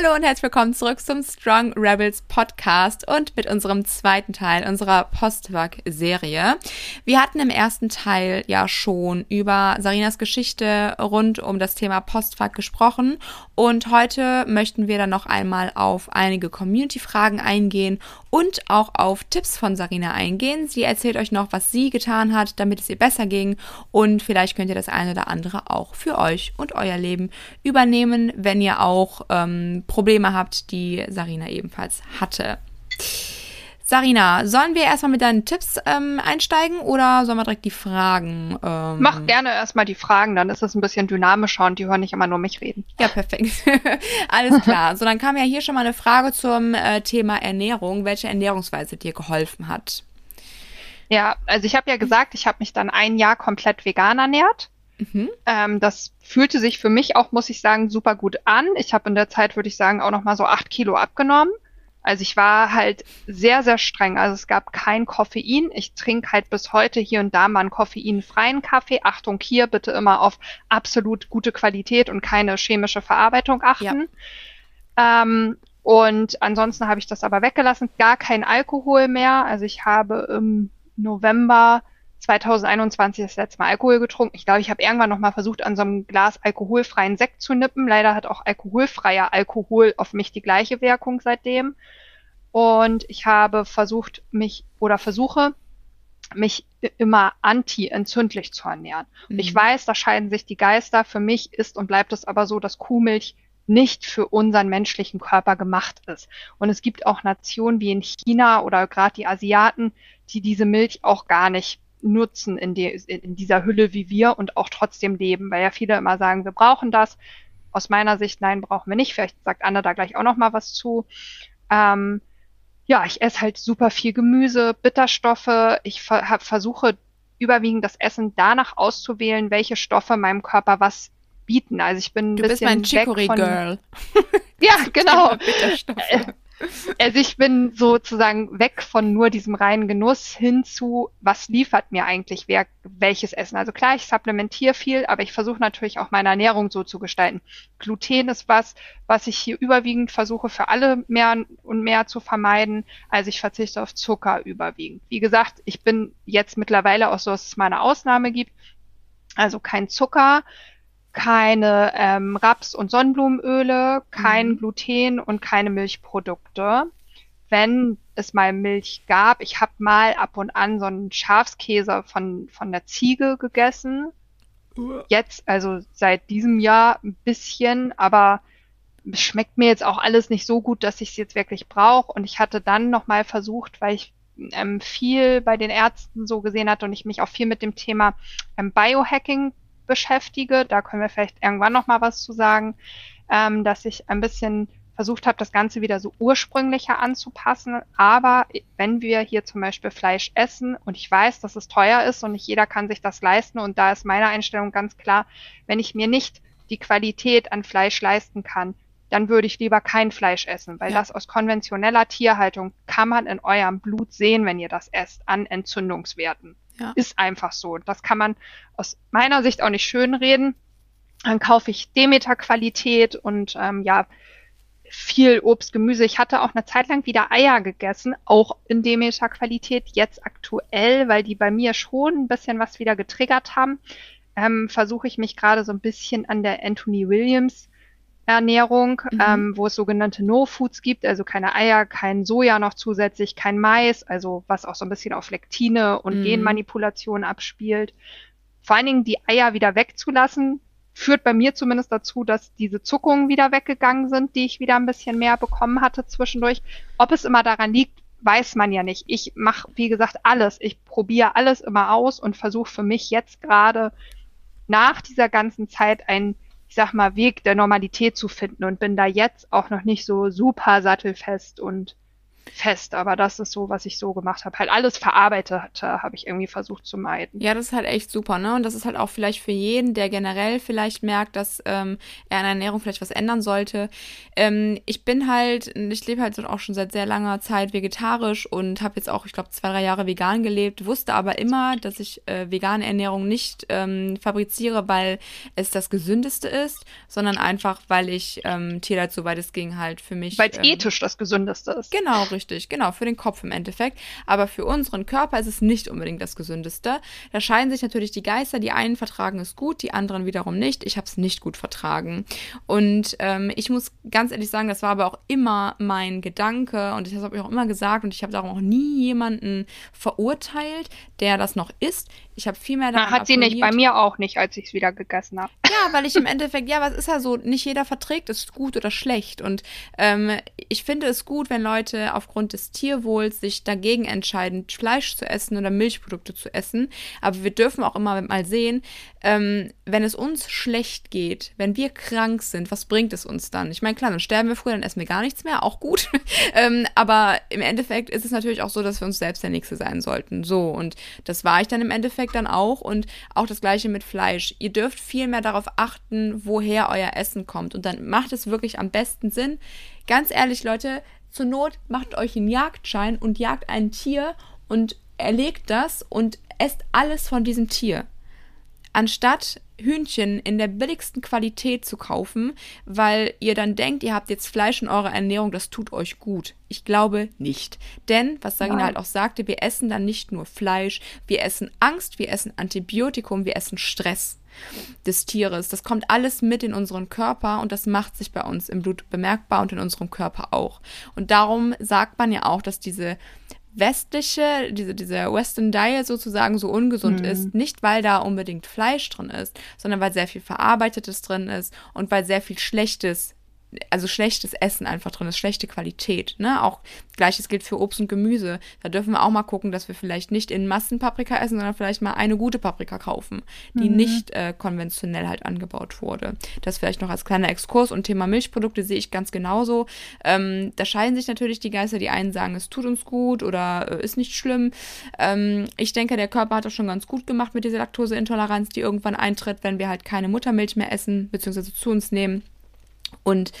Hallo und herzlich willkommen zurück zum Strong Rebels Podcast und mit unserem zweiten Teil unserer Postwag-Serie. Wir hatten im ersten Teil ja schon über Sarinas Geschichte rund um das Thema Postwag gesprochen und heute möchten wir dann noch einmal auf einige Community-Fragen eingehen und auch auf Tipps von Sarina eingehen. Sie erzählt euch noch, was sie getan hat, damit es ihr besser ging und vielleicht könnt ihr das eine oder andere auch für euch und euer Leben übernehmen, wenn ihr auch ähm, Probleme habt, die Sarina ebenfalls hatte. Sarina, sollen wir erstmal mit deinen Tipps ähm, einsteigen oder sollen wir direkt die Fragen? Ähm Mach gerne erstmal die Fragen, dann ist es ein bisschen dynamischer und die hören nicht immer nur mich reden. Ja, perfekt. Alles klar. so, dann kam ja hier schon mal eine Frage zum äh, Thema Ernährung, welche Ernährungsweise dir geholfen hat. Ja, also ich habe ja gesagt, ich habe mich dann ein Jahr komplett vegan ernährt. Mhm. Ähm, das fühlte sich für mich auch, muss ich sagen, super gut an. Ich habe in der Zeit, würde ich sagen, auch noch mal so acht Kilo abgenommen. Also ich war halt sehr, sehr streng. Also es gab kein Koffein. Ich trinke halt bis heute hier und da mal einen koffeinfreien Kaffee. Achtung hier, bitte immer auf absolut gute Qualität und keine chemische Verarbeitung achten. Ja. Ähm, und ansonsten habe ich das aber weggelassen. Gar kein Alkohol mehr. Also ich habe im November 2021 das letzte Mal Alkohol getrunken. Ich glaube, ich habe irgendwann noch mal versucht, an so einem Glas alkoholfreien Sekt zu nippen. Leider hat auch alkoholfreier Alkohol auf mich die gleiche Wirkung seitdem. Und ich habe versucht, mich oder versuche, mich immer anti-entzündlich zu ernähren. Mhm. Ich weiß, da scheiden sich die Geister. Für mich ist und bleibt es aber so, dass Kuhmilch nicht für unseren menschlichen Körper gemacht ist. Und es gibt auch Nationen wie in China oder gerade die Asiaten, die diese Milch auch gar nicht nutzen in, die, in dieser Hülle wie wir und auch trotzdem leben, weil ja viele immer sagen, wir brauchen das. Aus meiner Sicht, nein, brauchen wir nicht. Vielleicht sagt Anne da gleich auch noch mal was zu. Ähm, ja, ich esse halt super viel Gemüse, Bitterstoffe. Ich ver versuche überwiegend das Essen danach auszuwählen, welche Stoffe meinem Körper was bieten. Also ich bin ein du bisschen bist mein Chicory Girl. ja, genau. Also ich bin sozusagen weg von nur diesem reinen Genuss hin zu, was liefert mir eigentlich wer, welches Essen. Also klar, ich supplementiere viel, aber ich versuche natürlich auch meine Ernährung so zu gestalten. Gluten ist was, was ich hier überwiegend versuche für alle mehr und mehr zu vermeiden. Also ich verzichte auf Zucker überwiegend. Wie gesagt, ich bin jetzt mittlerweile auch so, dass es mal eine Ausnahme gibt. Also kein Zucker, keine ähm, Raps- und Sonnenblumenöle, kein mhm. Gluten und keine Milchprodukte. Wenn es mal Milch gab, ich habe mal ab und an so einen Schafskäse von, von der Ziege gegessen. Jetzt, also seit diesem Jahr ein bisschen, aber es schmeckt mir jetzt auch alles nicht so gut, dass ich es jetzt wirklich brauche. Und ich hatte dann nochmal versucht, weil ich ähm, viel bei den Ärzten so gesehen hatte und ich mich auch viel mit dem Thema ähm, Biohacking beschäftige, da können wir vielleicht irgendwann noch mal was zu sagen, ähm, dass ich ein bisschen versucht habe, das Ganze wieder so ursprünglicher anzupassen. Aber wenn wir hier zum Beispiel Fleisch essen und ich weiß, dass es teuer ist und nicht jeder kann sich das leisten und da ist meine Einstellung ganz klar, wenn ich mir nicht die Qualität an Fleisch leisten kann, dann würde ich lieber kein Fleisch essen, weil ja. das aus konventioneller Tierhaltung kann man in eurem Blut sehen, wenn ihr das esst, an Entzündungswerten. Ja. Ist einfach so. Das kann man aus meiner Sicht auch nicht schönreden. Dann kaufe ich Demeter-Qualität und ähm, ja, viel Obst, Gemüse. Ich hatte auch eine Zeit lang wieder Eier gegessen, auch in Demeter-Qualität. Jetzt aktuell, weil die bei mir schon ein bisschen was wieder getriggert haben, ähm, versuche ich mich gerade so ein bisschen an der Anthony Williams Ernährung, mhm. ähm, wo es sogenannte No-Foods gibt, also keine Eier, kein Soja noch zusätzlich, kein Mais, also was auch so ein bisschen auf Lektine und mhm. Genmanipulation abspielt. Vor allen Dingen die Eier wieder wegzulassen, führt bei mir zumindest dazu, dass diese Zuckungen wieder weggegangen sind, die ich wieder ein bisschen mehr bekommen hatte zwischendurch. Ob es immer daran liegt, weiß man ja nicht. Ich mache, wie gesagt, alles. Ich probiere alles immer aus und versuche für mich jetzt gerade nach dieser ganzen Zeit ein sag mal, Weg der Normalität zu finden und bin da jetzt auch noch nicht so super sattelfest und fest, aber das ist so, was ich so gemacht habe. Halt alles Verarbeitete habe ich irgendwie versucht zu meiden. Ja, das ist halt echt super, ne? Und das ist halt auch vielleicht für jeden, der generell vielleicht merkt, dass ähm, er an der Ernährung vielleicht was ändern sollte. Ähm, ich bin halt, ich lebe halt auch schon seit sehr langer Zeit vegetarisch und habe jetzt auch, ich glaube, zwei, drei Jahre vegan gelebt, wusste aber immer, dass ich äh, vegane Ernährung nicht ähm, fabriziere, weil es das Gesündeste ist, sondern einfach, weil ich ähm, Tierleid, soweit es ging, halt für mich. Weil es ähm, ethisch das Gesündeste ist. Genau, richtig, genau, für den Kopf im Endeffekt. Aber für unseren Körper ist es nicht unbedingt das Gesündeste. Da scheiden sich natürlich die Geister. Die einen vertragen es gut, die anderen wiederum nicht. Ich habe es nicht gut vertragen. Und ähm, ich muss ganz ehrlich sagen, das war aber auch immer mein Gedanke und das habe ich auch immer gesagt und ich habe darum auch nie jemanden verurteilt, der das noch isst. Ich habe viel mehr daran Hat sie nicht, bei mir auch nicht, als ich es wieder gegessen habe. Ja, weil ich im Endeffekt, ja, was ist ja so, nicht jeder verträgt es gut oder schlecht. Und ähm, ich finde es gut, wenn Leute aufgrund des Tierwohls sich dagegen entscheiden, Fleisch zu essen oder Milchprodukte zu essen. Aber wir dürfen auch immer mal sehen, ähm, wenn es uns schlecht geht, wenn wir krank sind, was bringt es uns dann? Ich meine, klar, dann sterben wir früher, dann essen wir gar nichts mehr, auch gut. ähm, aber im Endeffekt ist es natürlich auch so, dass wir uns selbst der Nächste sein sollten. So, und das war ich dann im Endeffekt dann auch. Und auch das gleiche mit Fleisch. Ihr dürft viel mehr darauf achten, woher euer Essen kommt. Und dann macht es wirklich am besten Sinn. Ganz ehrlich, Leute, zur Not macht euch einen Jagdschein und jagt ein Tier und erlegt das und esst alles von diesem Tier anstatt Hühnchen in der billigsten Qualität zu kaufen, weil ihr dann denkt, ihr habt jetzt Fleisch in eurer Ernährung, das tut euch gut. Ich glaube nicht. Denn, was Sagina halt auch sagte, wir essen dann nicht nur Fleisch, wir essen Angst, wir essen Antibiotikum, wir essen Stress des Tieres. Das kommt alles mit in unseren Körper und das macht sich bei uns im Blut bemerkbar und in unserem Körper auch. Und darum sagt man ja auch, dass diese westliche, diese, diese Western Diet sozusagen so ungesund mhm. ist, nicht weil da unbedingt Fleisch drin ist, sondern weil sehr viel Verarbeitetes drin ist und weil sehr viel Schlechtes also schlechtes Essen einfach drin ist, schlechte Qualität. Ne? Auch gleiches gilt für Obst und Gemüse. Da dürfen wir auch mal gucken, dass wir vielleicht nicht in Massen Paprika essen, sondern vielleicht mal eine gute Paprika kaufen, die mhm. nicht äh, konventionell halt angebaut wurde. Das vielleicht noch als kleiner Exkurs und Thema Milchprodukte sehe ich ganz genauso. Ähm, da scheiden sich natürlich die Geister. Die einen sagen, es tut uns gut oder äh, ist nicht schlimm. Ähm, ich denke, der Körper hat das schon ganz gut gemacht mit dieser Laktoseintoleranz, die irgendwann eintritt, wenn wir halt keine Muttermilch mehr essen, beziehungsweise zu uns nehmen. Und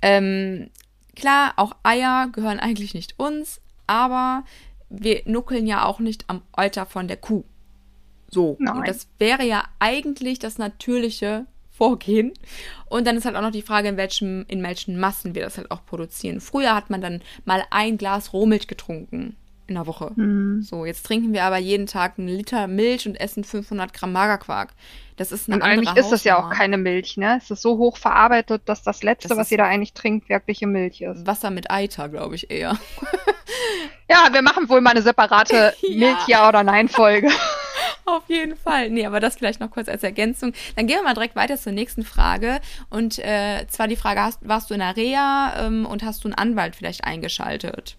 ähm, klar, auch Eier gehören eigentlich nicht uns, aber wir nuckeln ja auch nicht am Euter von der Kuh. So. Nein. Und das wäre ja eigentlich das natürliche Vorgehen. Und dann ist halt auch noch die Frage, in welchen, in welchen Massen wir das halt auch produzieren. Früher hat man dann mal ein Glas Rohmilch getrunken in der Woche. Mhm. So, jetzt trinken wir aber jeden Tag einen Liter Milch und essen 500 Gramm Magerquark. Das ist eine Und eigentlich ist das ja auch keine Milch, ne? Es ist so hoch verarbeitet, dass das Letzte, das was jeder eigentlich trinkt, wirkliche Milch ist. Wasser mit Eiter, glaube ich eher. ja, wir machen wohl mal eine separate ja. Milch-Ja- oder Nein-Folge. Auf jeden Fall. Nee, aber das vielleicht noch kurz als Ergänzung. Dann gehen wir mal direkt weiter zur nächsten Frage. Und äh, zwar die Frage, hast, warst du in der Reha ähm, und hast du einen Anwalt vielleicht eingeschaltet?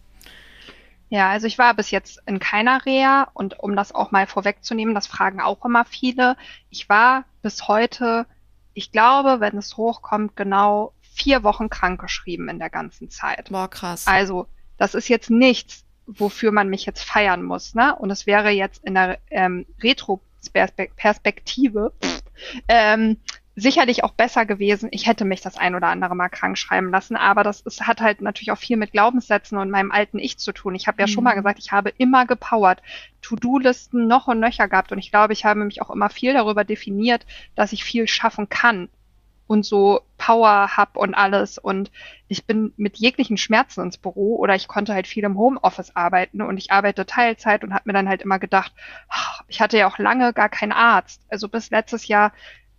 Ja, also ich war bis jetzt in keiner Reha und um das auch mal vorwegzunehmen, das fragen auch immer viele. Ich war bis heute, ich glaube, wenn es hochkommt, genau vier Wochen krankgeschrieben in der ganzen Zeit. Boah, krass. Also, das ist jetzt nichts, wofür man mich jetzt feiern muss, ne? Und es wäre jetzt in der ähm, Retro-Perspektive ähm, sicherlich auch besser gewesen. Ich hätte mich das ein oder andere Mal krank schreiben lassen, aber das ist, hat halt natürlich auch viel mit Glaubenssätzen und meinem alten Ich zu tun. Ich habe ja mhm. schon mal mhm. gesagt, ich habe immer gepowert, To-Do-Listen noch und nöcher gehabt und ich glaube, ich habe mich auch immer viel darüber definiert, dass ich viel schaffen kann und so Power hab und alles und ich bin mit jeglichen Schmerzen ins Büro oder ich konnte halt viel im Homeoffice arbeiten und ich arbeite Teilzeit und habe mir dann halt immer gedacht, ich hatte ja auch lange gar keinen Arzt. Also bis letztes Jahr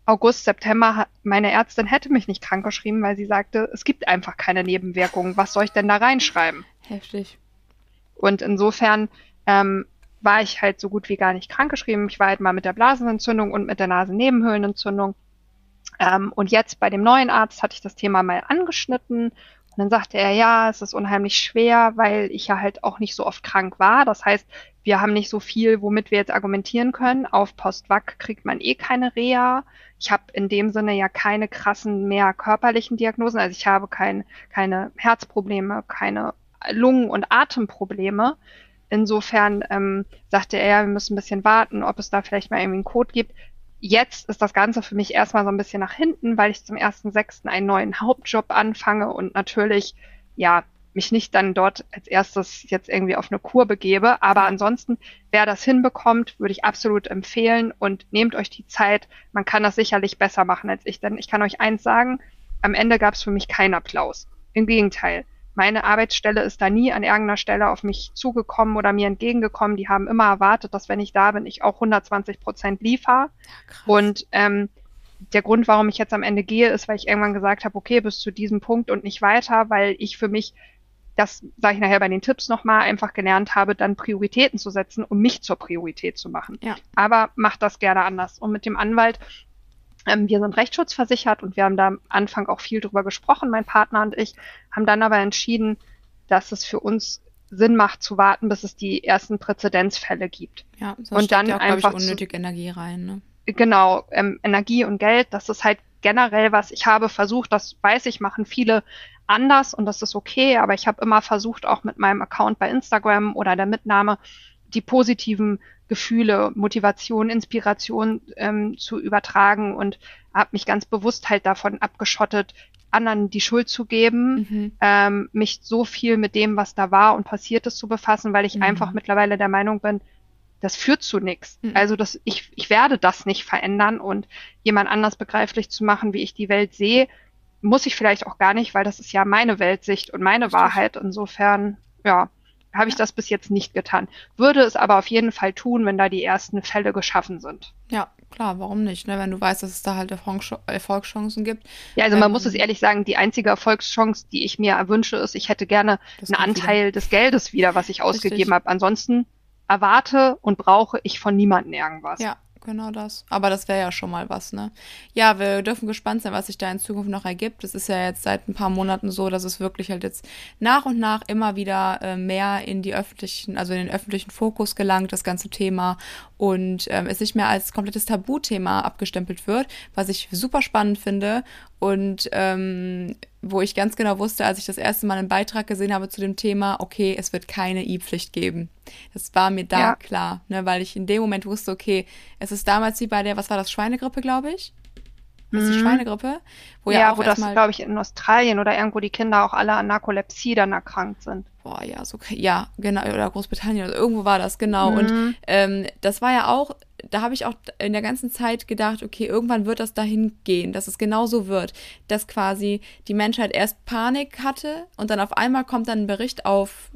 August, September, meine Ärztin hätte mich nicht krankgeschrieben, weil sie sagte, es gibt einfach keine Nebenwirkungen. Was soll ich denn da reinschreiben? Heftig. Und insofern ähm, war ich halt so gut wie gar nicht krankgeschrieben. Ich war halt mal mit der Blasenentzündung und mit der Nasennebenhöhlenentzündung. Ähm, und jetzt bei dem neuen Arzt hatte ich das Thema mal angeschnitten. Und dann sagte er, ja, es ist unheimlich schwer, weil ich ja halt auch nicht so oft krank war. Das heißt, wir haben nicht so viel, womit wir jetzt argumentieren können. Auf Postvac kriegt man eh keine Reha. Ich habe in dem Sinne ja keine krassen mehr körperlichen Diagnosen. Also ich habe kein, keine Herzprobleme, keine Lungen- und Atemprobleme. Insofern ähm, sagte er, wir müssen ein bisschen warten, ob es da vielleicht mal irgendwie einen Code gibt. Jetzt ist das Ganze für mich erstmal so ein bisschen nach hinten, weil ich zum 1.6. einen neuen Hauptjob anfange und natürlich, ja, mich nicht dann dort als erstes jetzt irgendwie auf eine Kur begebe. Aber ansonsten, wer das hinbekommt, würde ich absolut empfehlen und nehmt euch die Zeit. Man kann das sicherlich besser machen als ich, denn ich kann euch eins sagen, am Ende gab es für mich keinen Applaus. Im Gegenteil. Meine Arbeitsstelle ist da nie an irgendeiner Stelle auf mich zugekommen oder mir entgegengekommen. Die haben immer erwartet, dass wenn ich da bin, ich auch 120 Prozent liefere. Ja, und ähm, der Grund, warum ich jetzt am Ende gehe, ist, weil ich irgendwann gesagt habe, okay, bis zu diesem Punkt und nicht weiter, weil ich für mich, das sage ich nachher bei den Tipps nochmal, einfach gelernt habe, dann Prioritäten zu setzen, um mich zur Priorität zu machen. Ja. Aber macht das gerne anders. Und mit dem Anwalt ähm, wir sind rechtsschutzversichert und wir haben da am Anfang auch viel drüber gesprochen, mein Partner und ich, haben dann aber entschieden, dass es für uns Sinn macht zu warten, bis es die ersten Präzedenzfälle gibt. Ja, sonst und dann ja auch, einfach ich, unnötig zu, Energie rein. Ne? Genau, ähm, Energie und Geld, das ist halt generell was. Ich habe versucht, das weiß ich, machen viele anders und das ist okay, aber ich habe immer versucht, auch mit meinem Account bei Instagram oder der Mitnahme die positiven Gefühle, Motivation, Inspiration ähm, zu übertragen und habe mich ganz bewusst halt davon abgeschottet, anderen die Schuld zu geben, mhm. ähm, mich so viel mit dem, was da war und passiert ist, zu befassen, weil ich mhm. einfach mittlerweile der Meinung bin, das führt zu nichts. Mhm. Also das, ich, ich werde das nicht verändern und jemand anders begreiflich zu machen, wie ich die Welt sehe, muss ich vielleicht auch gar nicht, weil das ist ja meine Weltsicht und meine. Wahrheit. Insofern, ja, habe ich das bis jetzt nicht getan. Würde es aber auf jeden Fall tun, wenn da die ersten Fälle geschaffen sind. Ja, klar, warum nicht, ne? wenn du weißt, dass es da halt Erfolgschancen gibt. Ja, also ähm, man muss es ehrlich sagen, die einzige Erfolgschance, die ich mir wünsche, ist, ich hätte gerne einen Anteil wieder. des Geldes wieder, was ich ausgegeben habe. Ansonsten erwarte und brauche ich von niemandem irgendwas. Ja, genau das. Aber das wäre ja schon mal was, ne? Ja, wir dürfen gespannt sein, was sich da in Zukunft noch ergibt. Es ist ja jetzt seit ein paar Monaten so, dass es wirklich halt jetzt nach und nach immer wieder äh, mehr in die öffentlichen, also in den öffentlichen Fokus gelangt, das ganze Thema und ähm, es nicht mehr als komplettes Tabuthema abgestempelt wird, was ich super spannend finde und ähm, wo ich ganz genau wusste, als ich das erste Mal einen Beitrag gesehen habe zu dem Thema, okay, es wird keine E-Pflicht geben. Das war mir da ja. klar, ne, weil ich in dem Moment wusste, okay, es ist damals wie bei der, was war das, Schweinegrippe, glaube ich? Das ist die mhm. Schweinegrippe. Wo ja, ja auch wo das, glaube ich, in Australien oder irgendwo die Kinder auch alle an Narkolepsie dann erkrankt sind. Boah, ja, so, ja, genau, oder Großbritannien, also irgendwo war das, genau. Mhm. Und ähm, das war ja auch, da habe ich auch in der ganzen Zeit gedacht, okay, irgendwann wird das dahin gehen, dass es genau so wird, dass quasi die Menschheit erst Panik hatte und dann auf einmal kommt dann ein Bericht auf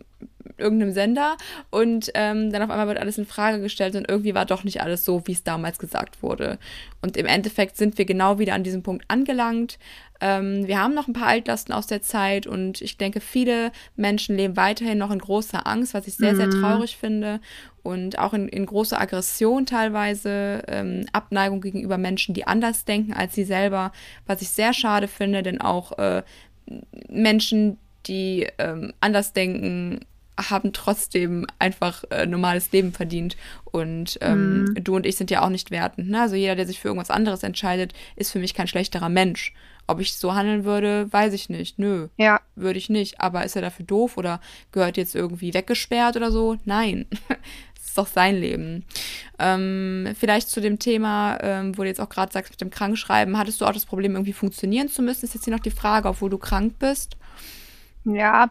irgendeinem Sender und ähm, dann auf einmal wird alles in Frage gestellt und irgendwie war doch nicht alles so, wie es damals gesagt wurde. Und im Endeffekt sind wir genau wieder an diesem Punkt angelangt. Ähm, wir haben noch ein paar Altlasten aus der Zeit und ich denke, viele Menschen leben weiterhin noch in großer Angst, was ich sehr, sehr mhm. traurig finde und auch in, in großer Aggression teilweise, ähm, Abneigung gegenüber Menschen, die anders denken als sie selber, was ich sehr schade finde, denn auch äh, Menschen, die ähm, anders denken, haben trotzdem einfach äh, normales Leben verdient. Und ähm, mhm. du und ich sind ja auch nicht wertend. Ne? Also jeder, der sich für irgendwas anderes entscheidet, ist für mich kein schlechterer Mensch. Ob ich so handeln würde, weiß ich nicht. Nö. Ja. Würde ich nicht. Aber ist er dafür doof oder gehört jetzt irgendwie weggesperrt oder so? Nein. das ist doch sein Leben. Ähm, vielleicht zu dem Thema, ähm, wo du jetzt auch gerade sagst, mit dem Krankschreiben, hattest du auch das Problem, irgendwie funktionieren zu müssen? Ist jetzt hier noch die Frage, obwohl du krank bist? Ja,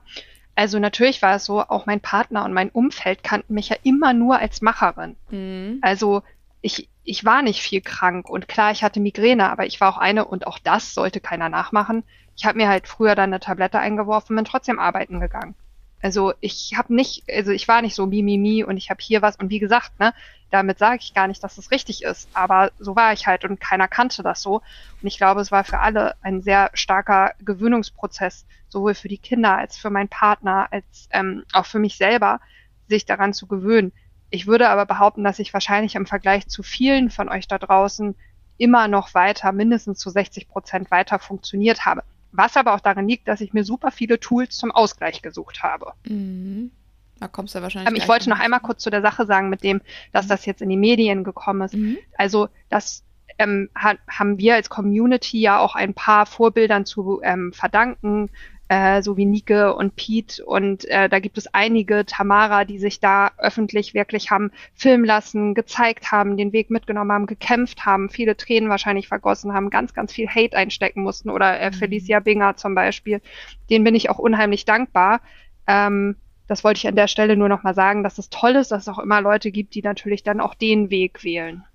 also natürlich war es so, auch mein Partner und mein Umfeld kannten mich ja immer nur als Macherin. Mhm. Also ich, ich war nicht viel krank und klar, ich hatte Migräne, aber ich war auch eine und auch das sollte keiner nachmachen. Ich habe mir halt früher dann eine Tablette eingeworfen, bin trotzdem arbeiten gegangen. Also ich habe nicht, also ich war nicht so mi, mi, mi und ich habe hier was und wie gesagt, ne, damit sage ich gar nicht, dass es richtig ist, aber so war ich halt und keiner kannte das so. Und ich glaube, es war für alle ein sehr starker Gewöhnungsprozess, sowohl für die Kinder als für meinen Partner, als ähm, auch für mich selber, sich daran zu gewöhnen. Ich würde aber behaupten, dass ich wahrscheinlich im Vergleich zu vielen von euch da draußen immer noch weiter, mindestens zu 60 Prozent weiter funktioniert habe. Was aber auch daran liegt, dass ich mir super viele Tools zum Ausgleich gesucht habe. Mhm. Da kommst du wahrscheinlich. Ähm, ich wollte noch einmal kurz zu der Sache sagen, mit dem, dass mhm. das jetzt in die Medien gekommen ist. Mhm. Also das ähm, ha haben wir als Community ja auch ein paar Vorbildern zu ähm, verdanken. Äh, so wie Nike und Pete. Und äh, da gibt es einige, Tamara, die sich da öffentlich wirklich haben filmen lassen, gezeigt haben, den Weg mitgenommen haben, gekämpft haben, viele Tränen wahrscheinlich vergossen haben, ganz, ganz viel Hate einstecken mussten. Oder äh, mhm. Felicia Binger zum Beispiel. Den bin ich auch unheimlich dankbar. Ähm, das wollte ich an der Stelle nur nochmal sagen, dass es toll ist, dass es auch immer Leute gibt, die natürlich dann auch den Weg wählen.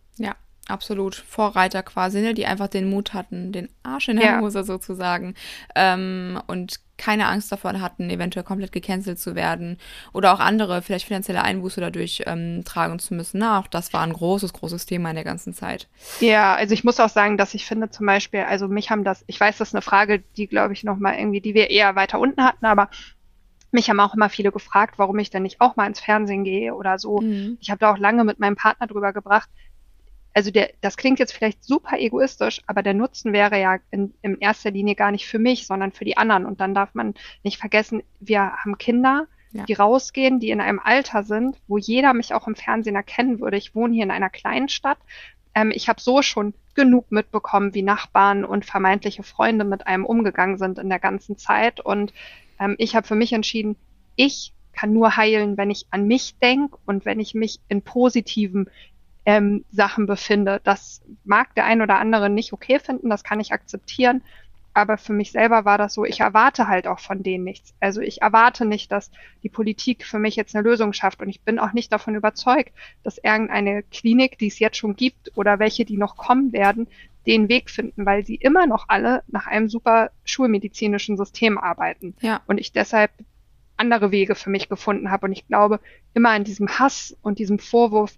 Absolut Vorreiter quasi, ne, die einfach den Mut hatten, den Arsch in der ja. Hose sozusagen ähm, und keine Angst davor hatten, eventuell komplett gecancelt zu werden oder auch andere vielleicht finanzielle Einbuße dadurch ähm, tragen zu müssen. Na, auch das war ein großes, großes Thema in der ganzen Zeit. Ja, also ich muss auch sagen, dass ich finde zum Beispiel, also mich haben das, ich weiß, das ist eine Frage, die glaube ich nochmal irgendwie, die wir eher weiter unten hatten, aber mich haben auch immer viele gefragt, warum ich denn nicht auch mal ins Fernsehen gehe oder so. Mhm. Ich habe da auch lange mit meinem Partner drüber gebracht, also der, das klingt jetzt vielleicht super egoistisch, aber der Nutzen wäre ja in, in erster Linie gar nicht für mich, sondern für die anderen. Und dann darf man nicht vergessen, wir haben Kinder, ja. die rausgehen, die in einem Alter sind, wo jeder mich auch im Fernsehen erkennen würde. Ich wohne hier in einer kleinen Stadt. Ähm, ich habe so schon genug mitbekommen, wie Nachbarn und vermeintliche Freunde mit einem umgegangen sind in der ganzen Zeit. Und ähm, ich habe für mich entschieden, ich kann nur heilen, wenn ich an mich denke und wenn ich mich in positiven ähm, Sachen befinde. Das mag der ein oder andere nicht okay finden, das kann ich akzeptieren. Aber für mich selber war das so, ich erwarte halt auch von denen nichts. Also ich erwarte nicht, dass die Politik für mich jetzt eine Lösung schafft. Und ich bin auch nicht davon überzeugt, dass irgendeine Klinik, die es jetzt schon gibt oder welche, die noch kommen werden, den Weg finden, weil sie immer noch alle nach einem super schulmedizinischen System arbeiten. Ja. Und ich deshalb andere Wege für mich gefunden habe. Und ich glaube, immer in diesem Hass und diesem Vorwurf,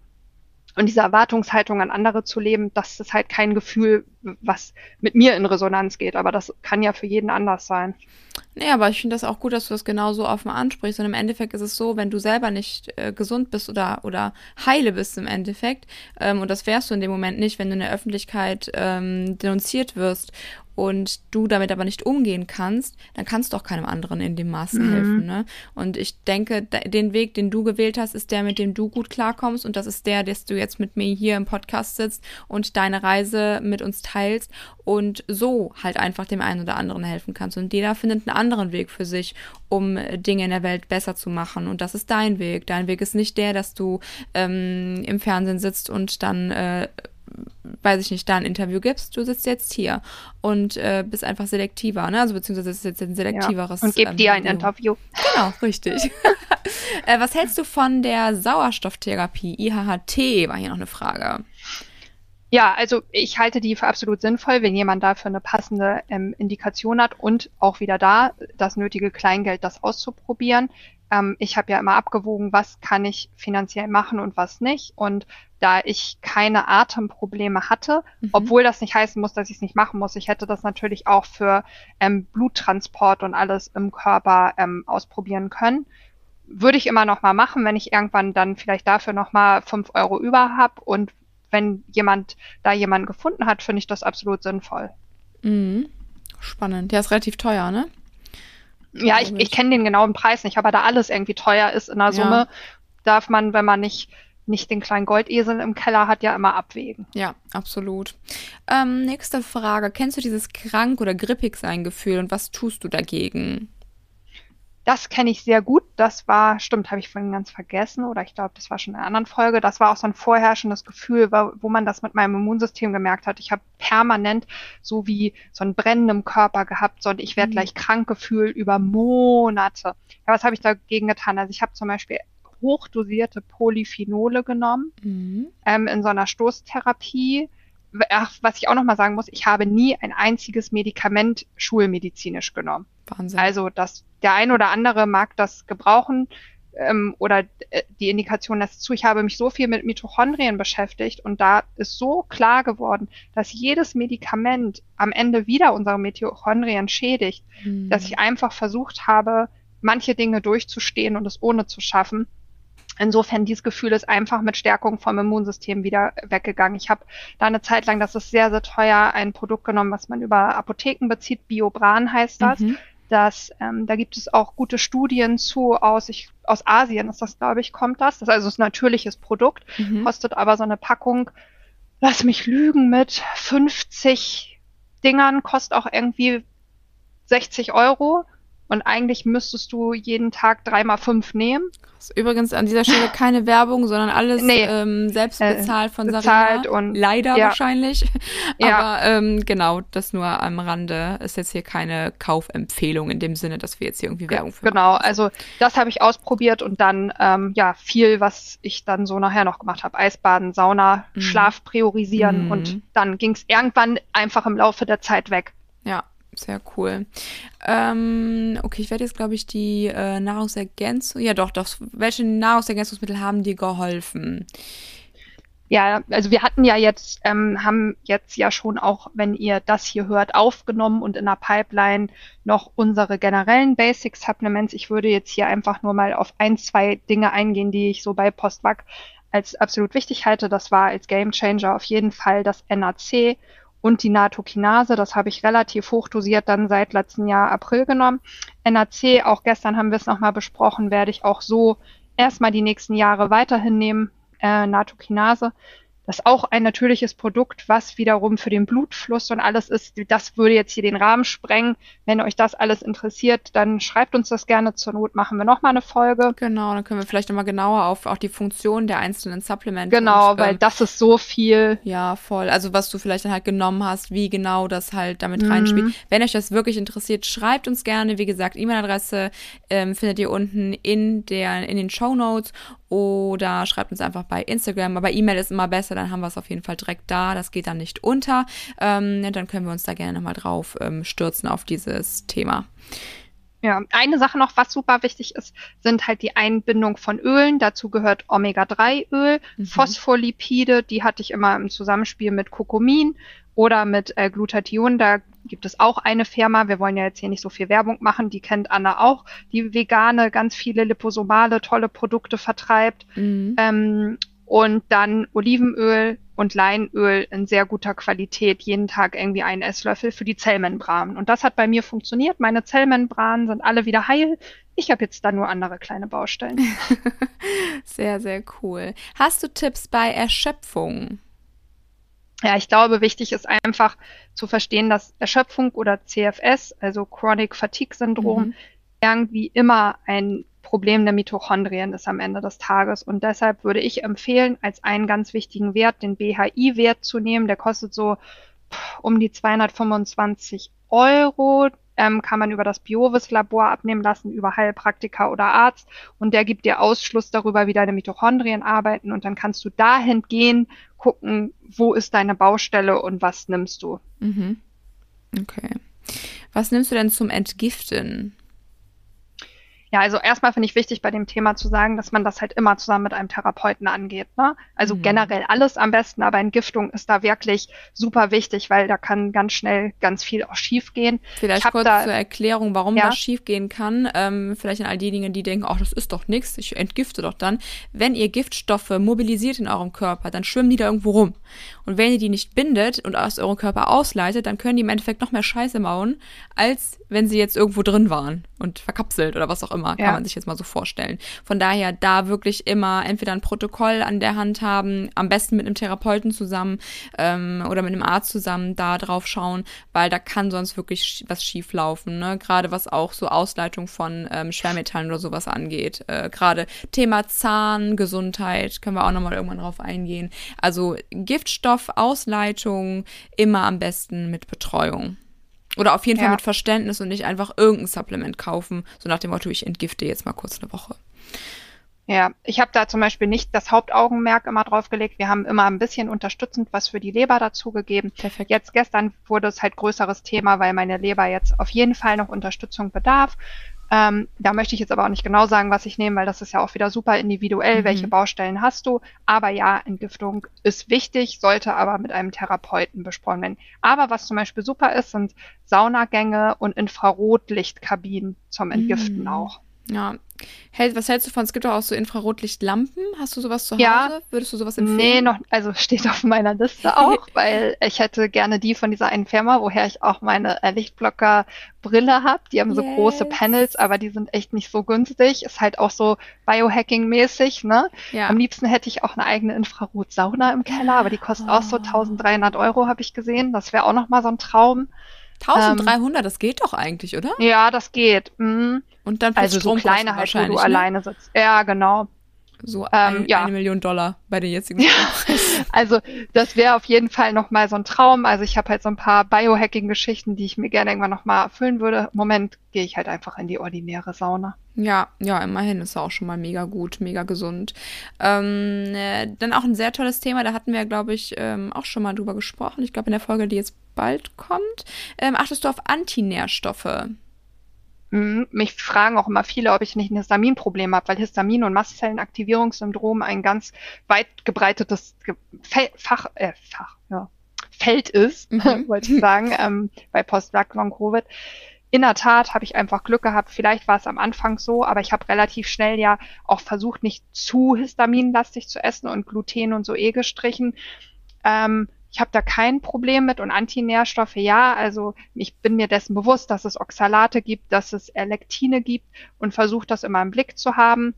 und diese Erwartungshaltung an andere zu leben, das ist halt kein Gefühl, was mit mir in Resonanz geht. Aber das kann ja für jeden anders sein. Nee, aber ich finde das auch gut, dass du das genauso offen ansprichst. Und im Endeffekt ist es so, wenn du selber nicht äh, gesund bist oder, oder heile bist im Endeffekt, ähm, und das wärst du in dem Moment nicht, wenn du in der Öffentlichkeit ähm, denunziert wirst und du damit aber nicht umgehen kannst, dann kannst du auch keinem anderen in dem Maße mhm. helfen. Ne? Und ich denke, den Weg, den du gewählt hast, ist der, mit dem du gut klarkommst. Und das ist der, dass du jetzt mit mir hier im Podcast sitzt und deine Reise mit uns teilst und so halt einfach dem einen oder anderen helfen kannst. Und jeder findet einen anderen Weg für sich, um Dinge in der Welt besser zu machen. Und das ist dein Weg. Dein Weg ist nicht der, dass du ähm, im Fernsehen sitzt und dann äh, weiß ich nicht, da ein Interview gibst, du sitzt jetzt hier und äh, bist einfach selektiver, ne? Also beziehungsweise ist jetzt ein selektiveres. Ja, und gib ähm, dir ein Interview. Genau, richtig. äh, was hältst du von der Sauerstofftherapie? IHHT war hier noch eine Frage. Ja, also ich halte die für absolut sinnvoll, wenn jemand dafür eine passende ähm, Indikation hat und auch wieder da das nötige Kleingeld, das auszuprobieren. Ähm, ich habe ja immer abgewogen, was kann ich finanziell machen und was nicht. Und da ich keine Atemprobleme hatte, mhm. obwohl das nicht heißen muss, dass ich es nicht machen muss. Ich hätte das natürlich auch für ähm, Bluttransport und alles im Körper ähm, ausprobieren können. Würde ich immer noch mal machen, wenn ich irgendwann dann vielleicht dafür noch mal fünf Euro über habe und wenn jemand da jemanden gefunden hat, finde ich das absolut sinnvoll. Mhm. Spannend. Der ist relativ teuer, ne? Ja, ich, ich kenne den genauen Preis nicht, aber da alles irgendwie teuer ist in der Summe, ja. darf man, wenn man nicht nicht den kleinen Goldesel im Keller hat, ja immer abwägen. Ja, absolut. Ähm, nächste Frage. Kennst du dieses krank oder grippig sein Gefühl und was tust du dagegen? Das kenne ich sehr gut. Das war, stimmt, habe ich vorhin ganz vergessen oder ich glaube, das war schon in einer anderen Folge. Das war auch so ein vorherrschendes Gefühl, wo man das mit meinem Immunsystem gemerkt hat. Ich habe permanent so wie so ein Brennen im Körper gehabt, so und ich werde mhm. gleich krank gefühlt über Monate. Ja, was habe ich dagegen getan? Also ich habe zum Beispiel hochdosierte Polyphenole genommen mhm. ähm, in so einer Stoßtherapie. Ach, was ich auch noch mal sagen muss, ich habe nie ein einziges Medikament schulmedizinisch genommen. Wahnsinn. Also das, der ein oder andere mag das gebrauchen ähm, oder äh, die Indikation lässt zu. Ich habe mich so viel mit Mitochondrien beschäftigt und da ist so klar geworden, dass jedes Medikament am Ende wieder unsere Mitochondrien schädigt, mhm. dass ich einfach versucht habe, manche Dinge durchzustehen und es ohne zu schaffen. Insofern dieses Gefühl ist einfach mit Stärkung vom Immunsystem wieder weggegangen. Ich habe da eine Zeit lang, das ist sehr, sehr teuer, ein Produkt genommen, was man über Apotheken bezieht. Biobran heißt das. Mhm dass ähm, da gibt es auch gute Studien zu aus ich, aus Asien ist das glaube ich kommt das das ist also ein natürliches Produkt mhm. kostet aber so eine Packung lass mich lügen mit 50 Dingern kostet auch irgendwie 60 Euro und eigentlich müsstest du jeden Tag dreimal fünf nehmen. Übrigens an dieser Stelle keine Werbung, sondern alles nee, ähm, selbst äh, bezahlt von bezahlt Sarina. Und, Leider ja. wahrscheinlich. Ja. Aber ähm, genau, das nur am Rande. Ist jetzt hier keine Kaufempfehlung in dem Sinne, dass wir jetzt hier irgendwie Werbung für Genau, machen. also das habe ich ausprobiert und dann ähm, ja viel, was ich dann so nachher noch gemacht habe. Eisbaden, Sauna, mhm. Schlaf priorisieren mhm. und dann ging es irgendwann einfach im Laufe der Zeit weg. Ja, sehr cool. Ähm, okay, ich werde jetzt, glaube ich, die äh, Nahrungsergänzung. Ja, doch, doch. Welche Nahrungsergänzungsmittel haben dir geholfen? Ja, also wir hatten ja jetzt, ähm, haben jetzt ja schon auch, wenn ihr das hier hört, aufgenommen und in der Pipeline noch unsere generellen Basic Supplements. Ich würde jetzt hier einfach nur mal auf ein, zwei Dinge eingehen, die ich so bei Postvac als absolut wichtig halte. Das war als Game Changer auf jeden Fall das NAC und die Natokinase. Das habe ich relativ hochdosiert dann seit letzten Jahr April genommen. NAC, auch gestern haben wir es nochmal besprochen, werde ich auch so erstmal die nächsten Jahre weiterhin nehmen. Äh, Natokinase. Das ist auch ein natürliches Produkt, was wiederum für den Blutfluss und alles ist. Das würde jetzt hier den Rahmen sprengen. Wenn euch das alles interessiert, dann schreibt uns das gerne. Zur Not machen wir nochmal eine Folge. Genau, dann können wir vielleicht nochmal genauer auf auch die Funktion der einzelnen Supplemente. Genau, und, weil ähm, das ist so viel. Ja, voll. Also was du vielleicht dann halt genommen hast, wie genau das halt damit mhm. reinspielt. Wenn euch das wirklich interessiert, schreibt uns gerne. Wie gesagt, E-Mail-Adresse ähm, findet ihr unten in der in den Show Notes oder schreibt uns einfach bei Instagram. Aber E-Mail ist immer besser, dann haben wir es auf jeden Fall direkt da. Das geht dann nicht unter. Ähm, dann können wir uns da gerne nochmal drauf ähm, stürzen auf dieses Thema. Ja, eine Sache noch, was super wichtig ist, sind halt die Einbindung von Ölen. Dazu gehört Omega-3-Öl, mhm. Phospholipide, die hatte ich immer im Zusammenspiel mit Kokomin oder mit äh, Glutathion. Da gibt es auch eine Firma, wir wollen ja jetzt hier nicht so viel Werbung machen, die kennt Anna auch, die vegane, ganz viele liposomale, tolle Produkte vertreibt. Mhm. Ähm, und dann Olivenöl und Leinöl in sehr guter Qualität, jeden Tag irgendwie einen Esslöffel für die Zellmembranen. Und das hat bei mir funktioniert. Meine Zellmembranen sind alle wieder heil. Ich habe jetzt da nur andere kleine Baustellen. sehr, sehr cool. Hast du Tipps bei Erschöpfung? Ja, ich glaube, wichtig ist einfach zu verstehen, dass Erschöpfung oder CFS, also Chronic Fatigue Syndrom, mhm. irgendwie immer ein Problem der Mitochondrien ist am Ende des Tages. Und deshalb würde ich empfehlen, als einen ganz wichtigen Wert den BHI-Wert zu nehmen. Der kostet so um die 225 Euro ähm, kann man über das Biovis-Labor abnehmen lassen, über Heilpraktiker oder Arzt. Und der gibt dir Ausschluss darüber, wie deine Mitochondrien arbeiten. Und dann kannst du dahin gehen, gucken, wo ist deine Baustelle und was nimmst du. Mhm. Okay. Was nimmst du denn zum Entgiften? Ja, also erstmal finde ich wichtig bei dem Thema zu sagen, dass man das halt immer zusammen mit einem Therapeuten angeht. Ne? Also mhm. generell alles am besten, aber Entgiftung ist da wirklich super wichtig, weil da kann ganz schnell ganz viel auch schief gehen. Vielleicht kurz da, zur Erklärung, warum ja? das schief gehen kann. Ähm, vielleicht an all diejenigen, die denken, ach, das ist doch nichts, ich entgifte doch dann. Wenn ihr Giftstoffe mobilisiert in eurem Körper, dann schwimmen die da irgendwo rum. Und wenn ihr die nicht bindet und aus eurem Körper ausleitet, dann können die im Endeffekt noch mehr Scheiße mauen, als wenn sie jetzt irgendwo drin waren und verkapselt oder was auch immer, ja. kann man sich jetzt mal so vorstellen. Von daher da wirklich immer entweder ein Protokoll an der Hand haben, am besten mit einem Therapeuten zusammen ähm, oder mit einem Arzt zusammen da drauf schauen, weil da kann sonst wirklich was schief laufen. Ne? Gerade was auch so Ausleitung von ähm, Schwermetallen oder sowas angeht. Äh, Gerade Thema Zahngesundheit können wir auch nochmal irgendwann drauf eingehen. Also Giftstoffausleitung immer am besten mit Betreuung. Oder auf jeden ja. Fall mit Verständnis und nicht einfach irgendein Supplement kaufen, so nach dem Motto, ich entgifte jetzt mal kurz eine Woche. Ja, ich habe da zum Beispiel nicht das Hauptaugenmerk immer drauf gelegt. Wir haben immer ein bisschen unterstützend was für die Leber dazugegeben. Perfekt. Jetzt gestern wurde es halt größeres Thema, weil meine Leber jetzt auf jeden Fall noch Unterstützung bedarf. Ähm, da möchte ich jetzt aber auch nicht genau sagen, was ich nehme, weil das ist ja auch wieder super individuell, mhm. welche Baustellen hast du. Aber ja, Entgiftung ist wichtig, sollte aber mit einem Therapeuten besprochen werden. Aber was zum Beispiel super ist, sind Saunagänge und Infrarotlichtkabinen zum Entgiften mhm. auch. Ja. Hält, was hältst du von? Es gibt auch so Infrarotlichtlampen. Hast du sowas zu Hause? Ja. Würdest du sowas empfehlen? Nee, noch, also steht auf meiner Liste auch, weil ich hätte gerne die von dieser einen Firma, woher ich auch meine äh, Lichtblocker-Brille habe. Die haben yes. so große Panels, aber die sind echt nicht so günstig. Ist halt auch so Biohacking-mäßig, ne? Ja. Am liebsten hätte ich auch eine eigene Infrarotsauna im Keller, aber die kostet oh. auch so 1300 Euro, habe ich gesehen. Das wäre auch nochmal so ein Traum. 1300, ähm, das geht doch eigentlich, oder? Ja, das geht. Mhm. Und dann also so kleine halt, wo du ne? alleine sitzt. Ja, genau. So ein, ähm, ja. eine Million Dollar bei den jetzigen ja. Also das wäre auf jeden Fall nochmal so ein Traum. Also ich habe halt so ein paar Biohacking-Geschichten, die ich mir gerne irgendwann nochmal erfüllen würde. Im Moment gehe ich halt einfach in die ordinäre Sauna. Ja, ja, immerhin ist auch schon mal mega gut, mega gesund. Ähm, äh, dann auch ein sehr tolles Thema, da hatten wir, glaube ich, ähm, auch schon mal drüber gesprochen. Ich glaube, in der Folge, die jetzt bald kommt. Ähm, achtest du auf Antinährstoffe? Mich fragen auch immer viele, ob ich nicht ein Histaminproblem habe, weil Histamin- und Mastzellenaktivierungssyndrom ein ganz weit gebreitetes Fach, äh, Fach, ja, Feld ist, mhm. wollte ich sagen, ähm, bei Post-Long-Covid. In der Tat habe ich einfach Glück gehabt. Vielleicht war es am Anfang so, aber ich habe relativ schnell ja auch versucht, nicht zu histaminlastig zu essen und Gluten und so eh gestrichen. Ähm, ich habe da kein Problem mit und Antinährstoffe ja. Also ich bin mir dessen bewusst, dass es Oxalate gibt, dass es Elektine gibt und versuche das immer im Blick zu haben.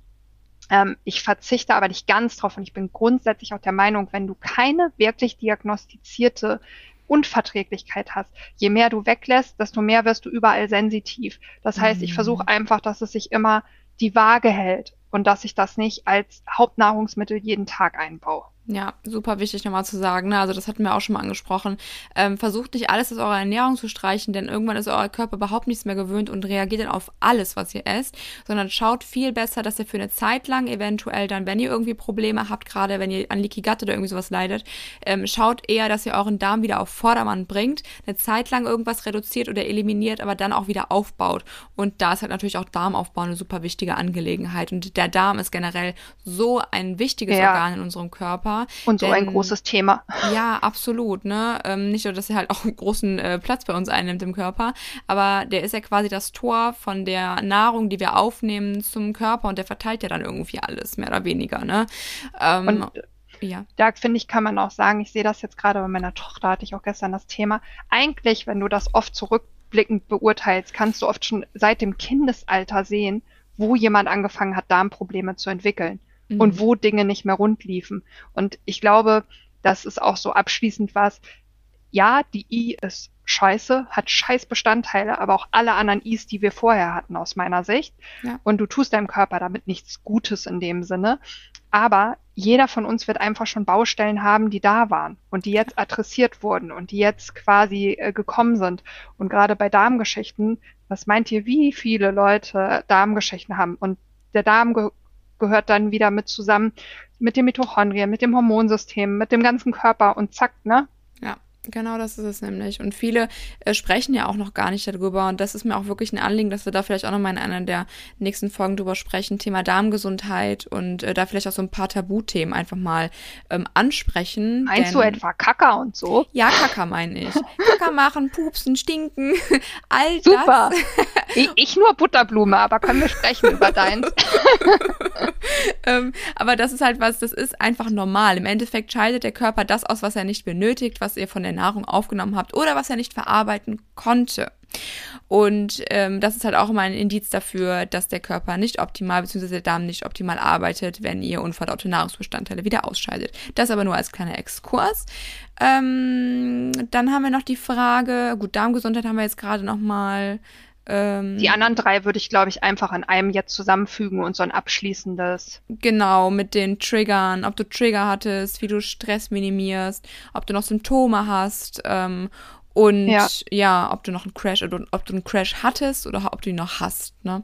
Ähm, ich verzichte aber nicht ganz drauf und ich bin grundsätzlich auch der Meinung, wenn du keine wirklich diagnostizierte Unverträglichkeit hast. Je mehr du weglässt, desto mehr wirst du überall sensitiv. Das heißt, ich versuche mhm. einfach, dass es sich immer die Waage hält und dass ich das nicht als Hauptnahrungsmittel jeden Tag einbaue. Ja, super wichtig nochmal zu sagen. Ne? Also das hatten wir auch schon mal angesprochen. Ähm, versucht nicht alles aus eurer Ernährung zu streichen, denn irgendwann ist euer Körper überhaupt nichts mehr gewöhnt und reagiert dann auf alles, was ihr esst, sondern schaut viel besser, dass ihr für eine Zeit lang eventuell dann, wenn ihr irgendwie Probleme habt, gerade wenn ihr an Leaky Gut oder irgendwie sowas leidet, ähm, schaut eher, dass ihr euren Darm wieder auf Vordermann bringt, eine Zeit lang irgendwas reduziert oder eliminiert, aber dann auch wieder aufbaut. Und da ist halt natürlich auch Darmaufbau eine super wichtige Angelegenheit. Und der Darm ist generell so ein wichtiges ja. Organ in unserem Körper und so Denn, ein großes Thema. Ja, absolut. Ne? Ähm, nicht nur, dass er halt auch einen großen äh, Platz bei uns einnimmt im Körper, aber der ist ja quasi das Tor von der Nahrung, die wir aufnehmen zum Körper und der verteilt ja dann irgendwie alles, mehr oder weniger. Ne? Ähm, und ja. Da finde ich, kann man auch sagen, ich sehe das jetzt gerade bei meiner Tochter, hatte ich auch gestern das Thema. Eigentlich, wenn du das oft zurückblickend beurteilst, kannst du oft schon seit dem Kindesalter sehen, wo jemand angefangen hat, Darmprobleme zu entwickeln mhm. und wo Dinge nicht mehr rund liefen. Und ich glaube, das ist auch so abschließend was. Ja, die I ist scheiße, hat scheiß Bestandteile, aber auch alle anderen Is, die wir vorher hatten, aus meiner Sicht. Ja. Und du tust deinem Körper damit nichts Gutes in dem Sinne. Aber jeder von uns wird einfach schon Baustellen haben, die da waren und die jetzt adressiert wurden und die jetzt quasi äh, gekommen sind. Und gerade bei Darmgeschichten, was meint ihr, wie viele Leute Darmgeschichten haben? Und der Darm gehört dann wieder mit zusammen mit den Mitochondrien, mit dem Hormonsystem, mit dem ganzen Körper und zack, ne? Genau das ist es nämlich. Und viele äh, sprechen ja auch noch gar nicht darüber. Und das ist mir auch wirklich ein Anliegen, dass wir da vielleicht auch nochmal in einer der nächsten Folgen drüber sprechen. Thema Darmgesundheit und äh, da vielleicht auch so ein paar Tabuthemen einfach mal ähm, ansprechen. Meinst denn, du etwa Kacker und so? Ja, Kacker meine ich. Kacker machen, pupsen, stinken, all Super. das. ich, ich nur Butterblume, aber können wir sprechen über deins. ähm, aber das ist halt was, das ist einfach normal. Im Endeffekt scheidet der Körper das aus, was er nicht benötigt, was ihr von der Nahrung aufgenommen habt oder was er nicht verarbeiten konnte. Und ähm, das ist halt auch immer ein Indiz dafür, dass der Körper nicht optimal bzw. der Darm nicht optimal arbeitet, wenn ihr unverdaute Nahrungsbestandteile wieder ausscheidet. Das aber nur als kleiner Exkurs. Ähm, dann haben wir noch die Frage, gut, Darmgesundheit haben wir jetzt gerade nochmal ähm, die anderen drei würde ich, glaube ich, einfach in einem jetzt zusammenfügen und so ein abschließendes. Genau, mit den Triggern, ob du Trigger hattest, wie du Stress minimierst, ob du noch Symptome hast ähm, und ja. ja, ob du noch einen Crash oder ob du einen Crash hattest oder ob du ihn noch hast. Ne?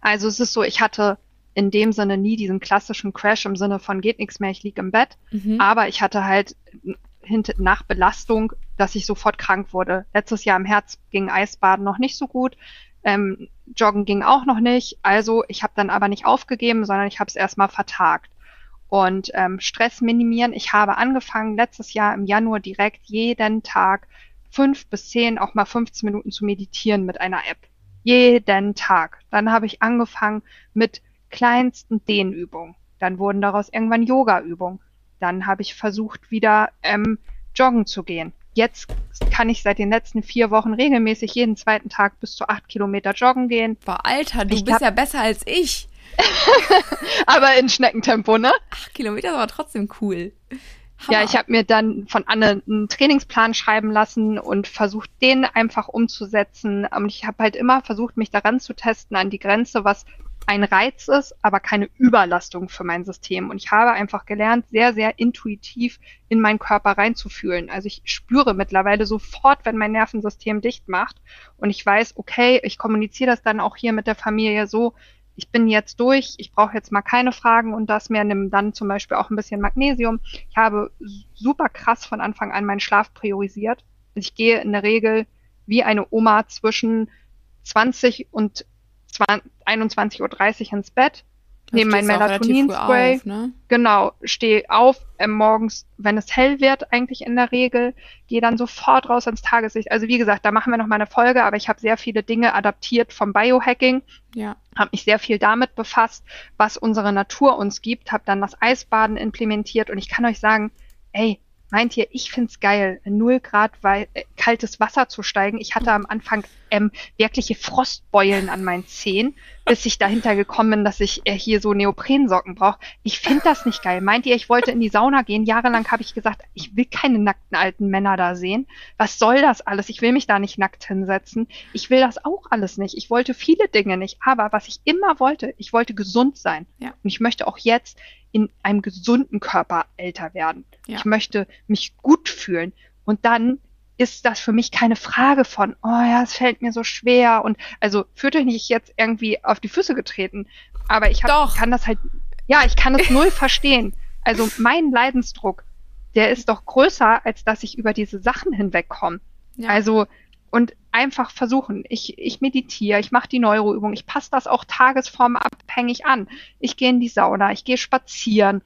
Also es ist so, ich hatte in dem Sinne nie diesen klassischen Crash im Sinne von geht nichts mehr, ich lieg im Bett. Mhm. Aber ich hatte halt nach Belastung, dass ich sofort krank wurde. Letztes Jahr im Herz ging Eisbaden noch nicht so gut. Ähm, Joggen ging auch noch nicht. Also ich habe dann aber nicht aufgegeben, sondern ich habe es erstmal vertagt. Und ähm, Stress minimieren. Ich habe angefangen letztes Jahr im Januar direkt jeden Tag fünf bis zehn, auch mal 15 Minuten zu meditieren mit einer App. Jeden Tag. Dann habe ich angefangen mit kleinsten Dehnübungen. Dann wurden daraus irgendwann Yoga-Übungen. Dann habe ich versucht, wieder ähm, joggen zu gehen. Jetzt kann ich seit den letzten vier Wochen regelmäßig jeden zweiten Tag bis zu acht Kilometer joggen gehen. Boah, Alter, du ich bist ja besser als ich. aber in Schneckentempo, ne? Acht Kilometer ist aber trotzdem cool. Hammer. Ja, ich habe mir dann von Anne einen Trainingsplan schreiben lassen und versucht, den einfach umzusetzen. Und ich habe halt immer versucht, mich daran zu testen, an die Grenze, was ein Reiz ist, aber keine Überlastung für mein System. Und ich habe einfach gelernt, sehr, sehr intuitiv in meinen Körper reinzufühlen. Also ich spüre mittlerweile sofort, wenn mein Nervensystem dicht macht. Und ich weiß, okay, ich kommuniziere das dann auch hier mit der Familie so, ich bin jetzt durch, ich brauche jetzt mal keine Fragen und das mehr, nimm dann zum Beispiel auch ein bisschen Magnesium. Ich habe super krass von Anfang an meinen Schlaf priorisiert. Ich gehe in der Regel wie eine Oma zwischen 20 und 21.30 Uhr ins Bett, nehme mein Melatonin-Spray, ne? genau, stehe auf äh, morgens, wenn es hell wird, eigentlich in der Regel, gehe dann sofort raus ans Tageslicht. Also wie gesagt, da machen wir noch mal eine Folge, aber ich habe sehr viele Dinge adaptiert vom Biohacking, ja. habe mich sehr viel damit befasst, was unsere Natur uns gibt, habe dann das Eisbaden implementiert und ich kann euch sagen, ey, meint ihr, ich find's geil, null Grad weil, äh, kaltes Wasser zu steigen. Ich hatte am Anfang ähm, wirkliche Frostbeulen an meinen Zehen, bis ich dahinter gekommen bin, dass ich äh, hier so Neoprensocken brauche. Ich find das nicht geil. Meint ihr, ich wollte in die Sauna gehen? Jahrelang habe ich gesagt, ich will keine nackten alten Männer da sehen. Was soll das alles? Ich will mich da nicht nackt hinsetzen. Ich will das auch alles nicht. Ich wollte viele Dinge nicht. Aber was ich immer wollte, ich wollte gesund sein. Ja. Und ich möchte auch jetzt in einem gesunden Körper älter werden. Ja. Ich möchte mich gut fühlen. Und dann ist das für mich keine Frage von, oh ja, es fällt mir so schwer. Und also führt euch nicht jetzt irgendwie auf die Füße getreten. Aber ich hab, kann das halt, ja, ich kann es null verstehen. Also mein Leidensdruck, der ist doch größer, als dass ich über diese Sachen hinwegkomme. Ja. Also und einfach versuchen. Ich, ich meditiere, ich mache die Neuroübung, ich passe das auch tagesformabhängig an. Ich gehe in die Sauna, ich gehe spazieren,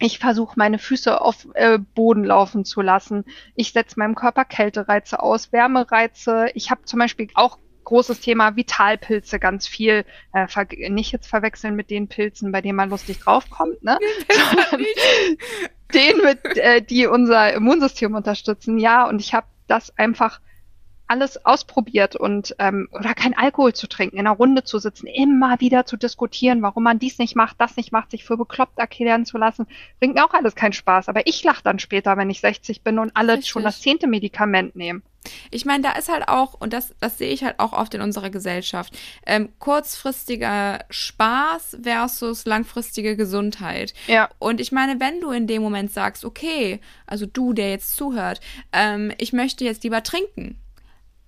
ich versuche meine Füße auf äh, Boden laufen zu lassen. Ich setze meinem Körper Kältereize aus, Wärmereize. Ich habe zum Beispiel auch großes Thema Vitalpilze, ganz viel. Äh, nicht jetzt verwechseln mit den Pilzen, bei denen man lustig draufkommt, ne? den mit, äh, die unser Immunsystem unterstützen. Ja, und ich habe das einfach alles ausprobiert und ähm, oder kein Alkohol zu trinken, in einer Runde zu sitzen, immer wieder zu diskutieren, warum man dies nicht macht, das nicht macht, sich für bekloppt erklären zu lassen, bringt mir auch alles keinen Spaß. Aber ich lache dann später, wenn ich 60 bin und alle Richtig. schon das zehnte Medikament nehmen. Ich meine, da ist halt auch, und das, das sehe ich halt auch oft in unserer Gesellschaft, ähm, kurzfristiger Spaß versus langfristige Gesundheit. Ja. Und ich meine, wenn du in dem Moment sagst, okay, also du, der jetzt zuhört, ähm, ich möchte jetzt lieber trinken,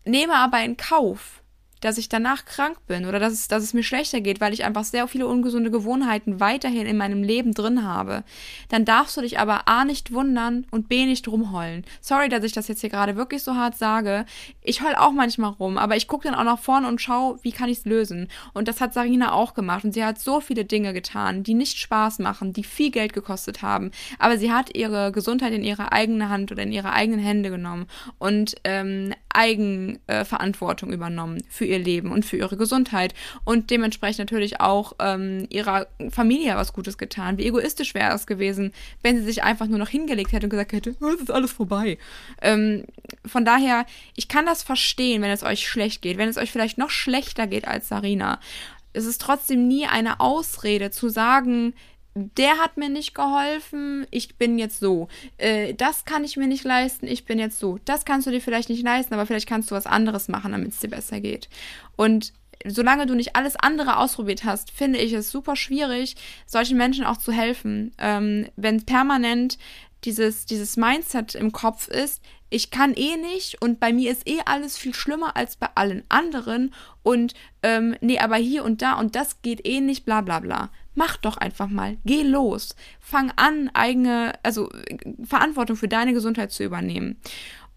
nehme aber in Kauf, dass ich danach krank bin oder dass es, dass es mir schlechter geht, weil ich einfach sehr viele ungesunde Gewohnheiten weiterhin in meinem Leben drin habe, dann darfst du dich aber A nicht wundern und B nicht rumheulen. Sorry, dass ich das jetzt hier gerade wirklich so hart sage. Ich heul auch manchmal rum, aber ich gucke dann auch nach vorne und schaue, wie kann ich es lösen. Und das hat Sarina auch gemacht und sie hat so viele Dinge getan, die nicht Spaß machen, die viel Geld gekostet haben, aber sie hat ihre Gesundheit in ihre eigene Hand oder in ihre eigenen Hände genommen und ähm, Eigenverantwortung äh, übernommen für ihr Leben und für ihre Gesundheit und dementsprechend natürlich auch ähm, ihrer Familie was Gutes getan. Wie egoistisch wäre es gewesen, wenn sie sich einfach nur noch hingelegt hätte und gesagt hätte, oh, es ist alles vorbei. Ähm, von daher, ich kann das verstehen, wenn es euch schlecht geht, wenn es euch vielleicht noch schlechter geht als Sarina. Es ist trotzdem nie eine Ausrede zu sagen, der hat mir nicht geholfen, ich bin jetzt so. Äh, das kann ich mir nicht leisten, ich bin jetzt so. Das kannst du dir vielleicht nicht leisten, aber vielleicht kannst du was anderes machen, damit es dir besser geht. Und solange du nicht alles andere ausprobiert hast, finde ich es super schwierig, solchen Menschen auch zu helfen. Ähm, wenn permanent dieses, dieses Mindset im Kopf ist, ich kann eh nicht und bei mir ist eh alles viel schlimmer als bei allen anderen und ähm, nee, aber hier und da und das geht eh nicht, bla bla bla. Mach doch einfach mal. Geh los. Fang an, eigene, also Verantwortung für deine Gesundheit zu übernehmen.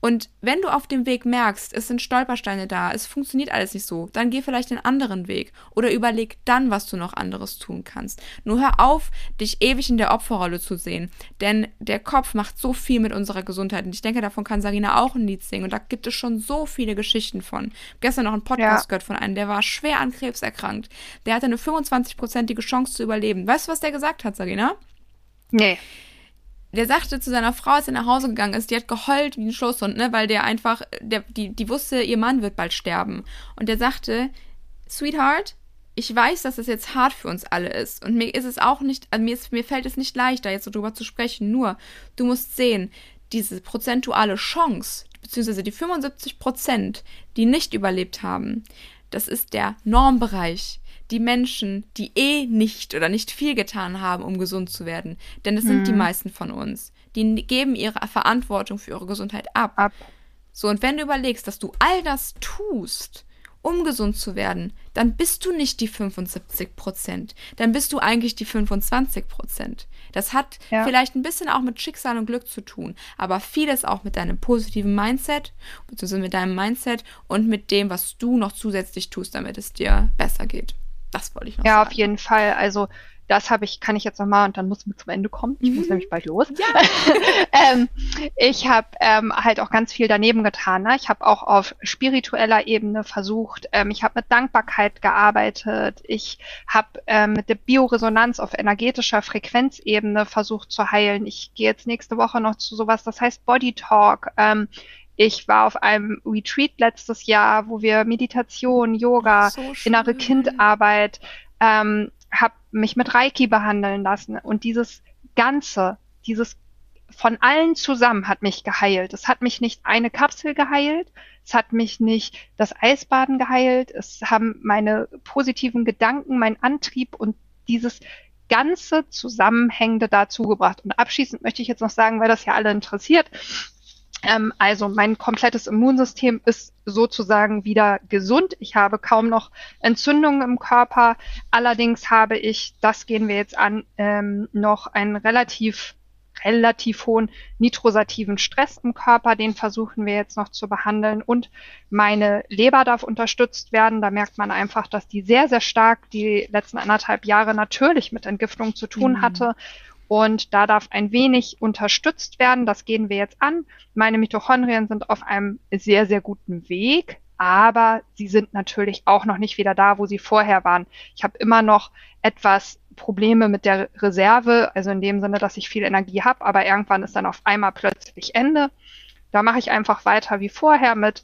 Und wenn du auf dem Weg merkst, es sind Stolpersteine da, es funktioniert alles nicht so, dann geh vielleicht den anderen Weg oder überleg dann, was du noch anderes tun kannst. Nur hör auf, dich ewig in der Opferrolle zu sehen, denn der Kopf macht so viel mit unserer Gesundheit und ich denke, davon kann Sarina auch ein Lied singen und da gibt es schon so viele Geschichten von. Gestern noch einen Podcast ja. gehört von einem, der war schwer an Krebs erkrankt. Der hatte eine 25-prozentige Chance zu überleben. Weißt du, was der gesagt hat, Sarina? Nee der sagte zu seiner Frau, als er nach Hause gegangen ist, die hat geheult wie ein Schlusshund, ne, weil der einfach, der, die, die wusste, ihr Mann wird bald sterben. Und der sagte, Sweetheart, ich weiß, dass es jetzt hart für uns alle ist. Und mir ist es auch nicht, also mir, ist, mir fällt es nicht leichter, jetzt so drüber zu sprechen. Nur, du musst sehen, diese prozentuale Chance, beziehungsweise die 75 Prozent, die nicht überlebt haben, das ist der Normbereich. Die Menschen, die eh nicht oder nicht viel getan haben, um gesund zu werden. Denn das sind mhm. die meisten von uns. Die geben ihre Verantwortung für ihre Gesundheit ab. ab. So, und wenn du überlegst, dass du all das tust, um gesund zu werden, dann bist du nicht die 75 Prozent. Dann bist du eigentlich die 25 Prozent. Das hat ja. vielleicht ein bisschen auch mit Schicksal und Glück zu tun, aber vieles auch mit deinem positiven Mindset, beziehungsweise mit deinem Mindset und mit dem, was du noch zusätzlich tust, damit es dir besser geht. Das wollte ich noch ja, sagen. Ja, auf jeden Fall. Also das habe ich, kann ich jetzt nochmal und dann muss wir zum Ende kommen. Ich mhm. muss nämlich bald los. Ja. ähm, ich habe ähm, halt auch ganz viel daneben getan. Ne? Ich habe auch auf spiritueller Ebene versucht. Ähm, ich habe mit Dankbarkeit gearbeitet. Ich habe ähm, mit der Bioresonanz auf energetischer Frequenzebene versucht zu heilen. Ich gehe jetzt nächste Woche noch zu sowas, das heißt Body Talk. Ich war auf einem Retreat letztes Jahr, wo wir Meditation, Yoga, so innere Kindarbeit, ähm, habe mich mit Reiki behandeln lassen. Und dieses Ganze, dieses von allen zusammen hat mich geheilt. Es hat mich nicht eine Kapsel geheilt, es hat mich nicht das Eisbaden geheilt, es haben meine positiven Gedanken, mein Antrieb und dieses ganze Zusammenhängende dazu gebracht. Und abschließend möchte ich jetzt noch sagen, weil das ja alle interessiert, ähm, also mein komplettes Immunsystem ist sozusagen wieder gesund. Ich habe kaum noch Entzündungen im Körper. Allerdings habe ich, das gehen wir jetzt an, ähm, noch einen relativ relativ hohen nitrosativen Stress im Körper, den versuchen wir jetzt noch zu behandeln und meine Leber darf unterstützt werden. Da merkt man einfach, dass die sehr, sehr stark die letzten anderthalb Jahre natürlich mit Entgiftung zu tun mhm. Und da darf ein wenig unterstützt werden. Das gehen wir jetzt an. Meine Mitochondrien sind auf einem sehr, sehr guten Weg, aber sie sind natürlich auch noch nicht wieder da, wo sie vorher waren. Ich habe immer noch etwas Probleme mit der Reserve, also in dem Sinne, dass ich viel Energie habe, aber irgendwann ist dann auf einmal plötzlich Ende. Da mache ich einfach weiter wie vorher mit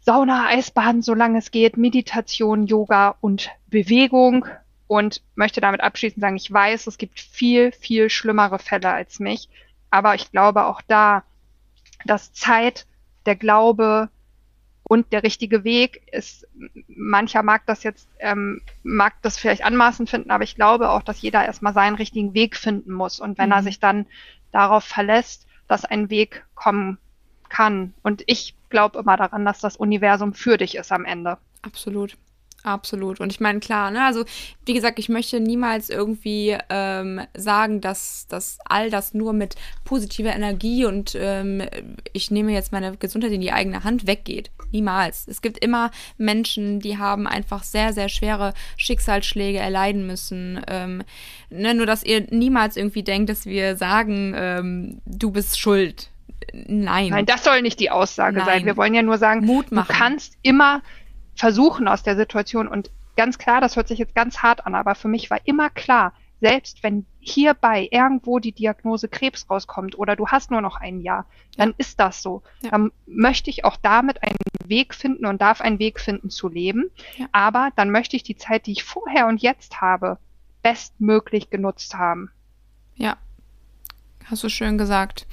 Sauna, Eisbaden, solange es geht, Meditation, Yoga und Bewegung und möchte damit abschließend sagen, ich weiß, es gibt viel, viel schlimmere Fälle als mich, aber ich glaube auch da, dass Zeit, der Glaube und der richtige Weg ist, mancher mag das jetzt, ähm, mag das vielleicht anmaßend finden, aber ich glaube auch, dass jeder erstmal seinen richtigen Weg finden muss. Und wenn mhm. er sich dann darauf verlässt, dass ein Weg kommen kann. Und ich glaube immer daran, dass das Universum für dich ist am Ende. Absolut. Absolut. Und ich meine, klar, ne, also wie gesagt, ich möchte niemals irgendwie ähm, sagen, dass, dass all das nur mit positiver Energie und ähm, ich nehme jetzt meine Gesundheit in die eigene Hand weggeht. Niemals. Es gibt immer Menschen, die haben einfach sehr, sehr schwere Schicksalsschläge erleiden müssen. Ähm, ne, nur, dass ihr niemals irgendwie denkt, dass wir sagen, ähm, du bist schuld. Nein. Nein, das soll nicht die Aussage Nein. sein. Wir wollen ja nur sagen, Mut machen. du kannst immer versuchen aus der Situation. Und ganz klar, das hört sich jetzt ganz hart an, aber für mich war immer klar, selbst wenn hierbei irgendwo die Diagnose Krebs rauskommt oder du hast nur noch ein Jahr, dann ist das so. Ja. Dann möchte ich auch damit einen Weg finden und darf einen Weg finden zu leben. Ja. Aber dann möchte ich die Zeit, die ich vorher und jetzt habe, bestmöglich genutzt haben. Ja, hast du schön gesagt.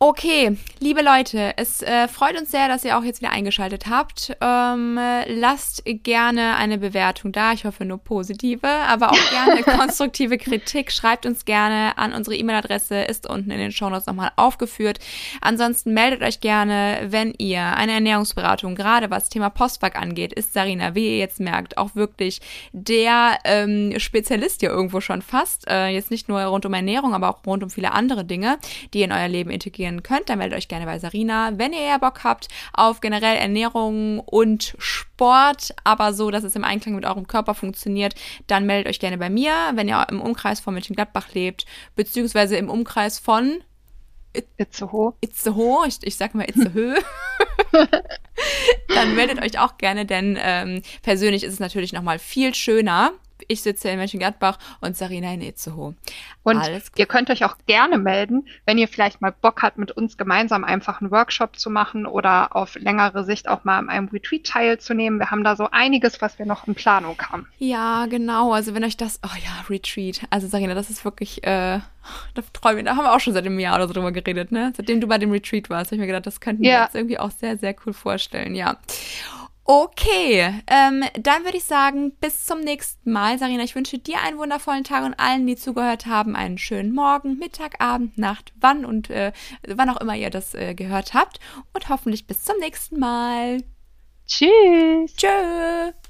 Okay, liebe Leute, es äh, freut uns sehr, dass ihr auch jetzt wieder eingeschaltet habt. Ähm, lasst gerne eine Bewertung da. Ich hoffe nur positive, aber auch gerne konstruktive Kritik. Schreibt uns gerne an unsere E-Mail-Adresse, ist unten in den Shownotes nochmal aufgeführt. Ansonsten meldet euch gerne, wenn ihr eine Ernährungsberatung, gerade was Thema Postback angeht, ist Sarina, wie ihr jetzt merkt, auch wirklich der ähm, Spezialist hier irgendwo schon fast. Äh, jetzt nicht nur rund um Ernährung, aber auch rund um viele andere Dinge, die in euer Leben integrieren ausprobieren könnt, dann meldet euch gerne bei Sarina. Wenn ihr eher Bock habt auf generell Ernährung und Sport, aber so, dass es im Einklang mit eurem Körper funktioniert, dann meldet euch gerne bei mir, wenn ihr im Umkreis von Mönchengladbach lebt, beziehungsweise im Umkreis von Itzehoe. Itzehoe, ich, ich sag mal Itzehoe. dann meldet euch auch gerne, denn ähm, persönlich ist es natürlich nochmal viel schöner, Ich sitze in Mönchengladbach und Sarina in Itzehoe. Und ihr könnt euch auch gerne melden, wenn ihr vielleicht mal Bock habt, mit uns gemeinsam einfach einen Workshop zu machen oder auf längere Sicht auch mal an einem Retreat teilzunehmen. Wir haben da so einiges, was wir noch in Planung haben. Ja, genau. Also wenn euch das, oh ja, Retreat. Also Sarina, das ist wirklich, äh, da träume da haben wir auch schon seit einem Jahr oder so drüber geredet, ne? Seitdem du bei dem Retreat warst, habe ich mir gedacht, das könnten wir ja. uns irgendwie auch sehr, sehr cool vorstellen, ja. Okay, ähm, dann würde ich sagen, bis zum nächsten Mal. Sarina, ich wünsche dir einen wundervollen Tag und allen, die zugehört haben, einen schönen Morgen, Mittag, Abend, Nacht, wann und äh, wann auch immer ihr das äh, gehört habt. Und hoffentlich bis zum nächsten Mal. Tschüss. Tschüss.